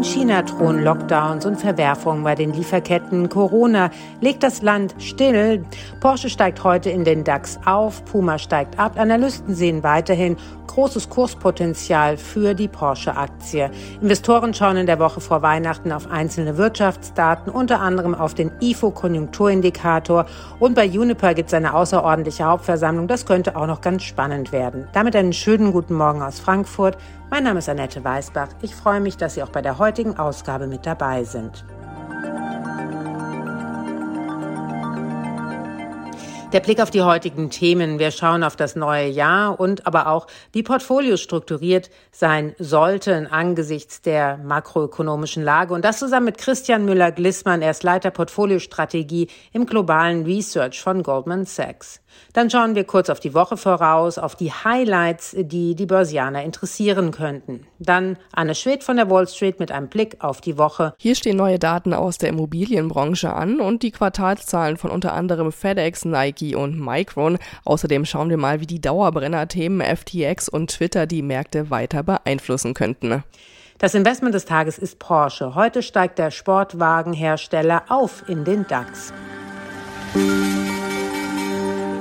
In China drohen Lockdowns und Verwerfungen bei den Lieferketten. Corona legt das Land still. Porsche steigt heute in den DAX auf. Puma steigt ab. Analysten sehen weiterhin großes Kurspotenzial für die Porsche-Aktie. Investoren schauen in der Woche vor Weihnachten auf einzelne Wirtschaftsdaten, unter anderem auf den IFO-Konjunkturindikator. Und bei Uniper gibt es eine außerordentliche Hauptversammlung. Das könnte auch noch ganz spannend werden. Damit einen schönen guten Morgen aus Frankfurt. Mein Name ist Annette Weißbach. Ich freue mich, dass Sie auch bei der heutigen Ausgabe mit dabei sind. Der Blick auf die heutigen Themen. Wir schauen auf das neue Jahr und aber auch, wie Portfolios strukturiert sein sollten angesichts der makroökonomischen Lage. Und das zusammen mit Christian Müller-Glissmann. Er ist Leiter Portfoliostrategie im globalen Research von Goldman Sachs. Dann schauen wir kurz auf die Woche voraus, auf die Highlights, die die Börsianer interessieren könnten. Dann Anne Schwedt von der Wall Street mit einem Blick auf die Woche. Hier stehen neue Daten aus der Immobilienbranche an und die Quartalszahlen von unter anderem FedEx, Nike und Micron. Außerdem schauen wir mal, wie die Dauerbrenner-Themen FTX und Twitter die Märkte weiter beeinflussen könnten. Das Investment des Tages ist Porsche. Heute steigt der Sportwagenhersteller auf in den DAX.